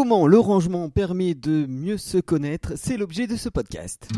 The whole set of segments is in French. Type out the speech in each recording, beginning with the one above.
Comment le rangement permet de mieux se connaître C'est l'objet de ce podcast.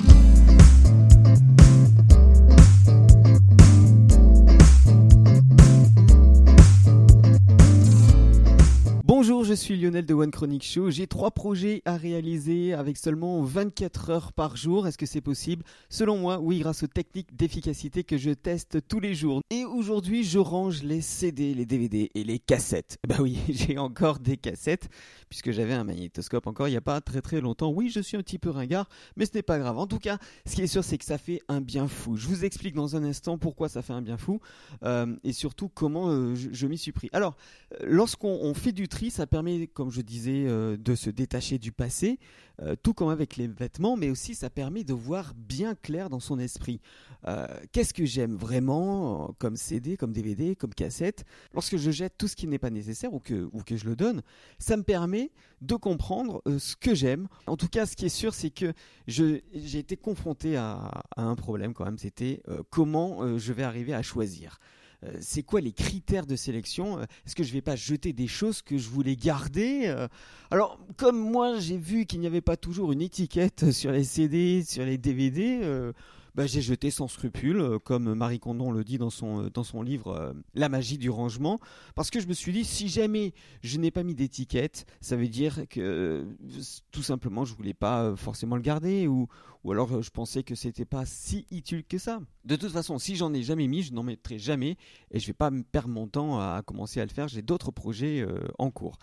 Je suis Lionel de One Chronic Show. J'ai trois projets à réaliser avec seulement 24 heures par jour. Est-ce que c'est possible? Selon moi, oui, grâce aux techniques d'efficacité que je teste tous les jours. Et aujourd'hui, je range les CD, les DVD et les cassettes. Bah oui, j'ai encore des cassettes puisque j'avais un magnétoscope encore il n'y a pas très très longtemps. Oui, je suis un petit peu ringard, mais ce n'est pas grave. En tout cas, ce qui est sûr, c'est que ça fait un bien fou. Je vous explique dans un instant pourquoi ça fait un bien fou euh, et surtout comment euh, je, je m'y suis pris. Alors, euh, lorsqu'on fait du tri, ça permet, comme je disais, euh, de se détacher du passé, euh, tout comme avec les vêtements, mais aussi ça permet de voir bien clair dans son esprit. Euh, Qu'est-ce que j'aime vraiment comme CD, comme DVD, comme cassette? Lorsque je jette tout ce qui n'est pas nécessaire ou que, ou que je le donne, ça me permet de comprendre ce que j'aime. En tout cas, ce qui est sûr, c'est que j'ai été confronté à, à un problème quand même, c'était comment je vais arriver à choisir. Euh, c'est quoi les critères de sélection? Euh, Est-ce que je vais pas jeter des choses que je voulais garder? Euh, Alors, comme moi, j'ai vu qu'il n'y avait pas toujours une étiquette sur les CD, sur les DVD, bah, j'ai jeté sans scrupule, euh, comme Marie Condon le dit dans son, euh, dans son livre euh, La magie du rangement, parce que je me suis dit, si jamais je n'ai pas mis d'étiquette, ça veut dire que tout simplement, je voulais pas forcément le garder, ou, ou alors je pensais que c'était pas si utile que ça. De toute façon, si j'en ai jamais mis, je n'en mettrai jamais, et je vais pas me perdre mon temps à, commencer à le faire, j'ai d'autres projets en cours.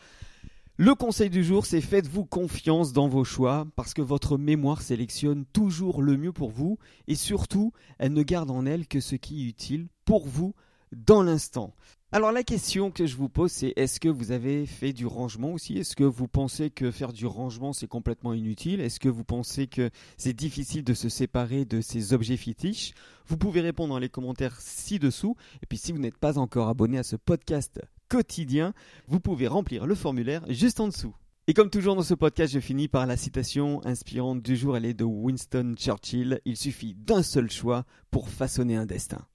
Le conseil du jour, c'est faites-vous confiance dans vos choix parce que votre mémoire sélectionne toujours le mieux pour vous et surtout, elle ne garde en elle que ce qui est utile pour vous dans l'instant. Alors la question que je vous pose, c'est est-ce que vous avez fait du rangement aussi? Est-ce que vous pensez que faire du rangement, c'est complètement inutile? Est-ce que vous pensez que c'est difficile de se séparer de ces objets fétiches? Vous pouvez répondre dans les commentaires ci-dessous. Et puis si vous n'êtes pas encore abonné à ce podcast quotidien. Vous pouvez remplir le formulaire juste en dessous. Et comme toujours dans ce podcast, je finis par la citation inspirante du jour, elle est de Winston Churchill. Il suffit d'un seul choix pour façonner un destin.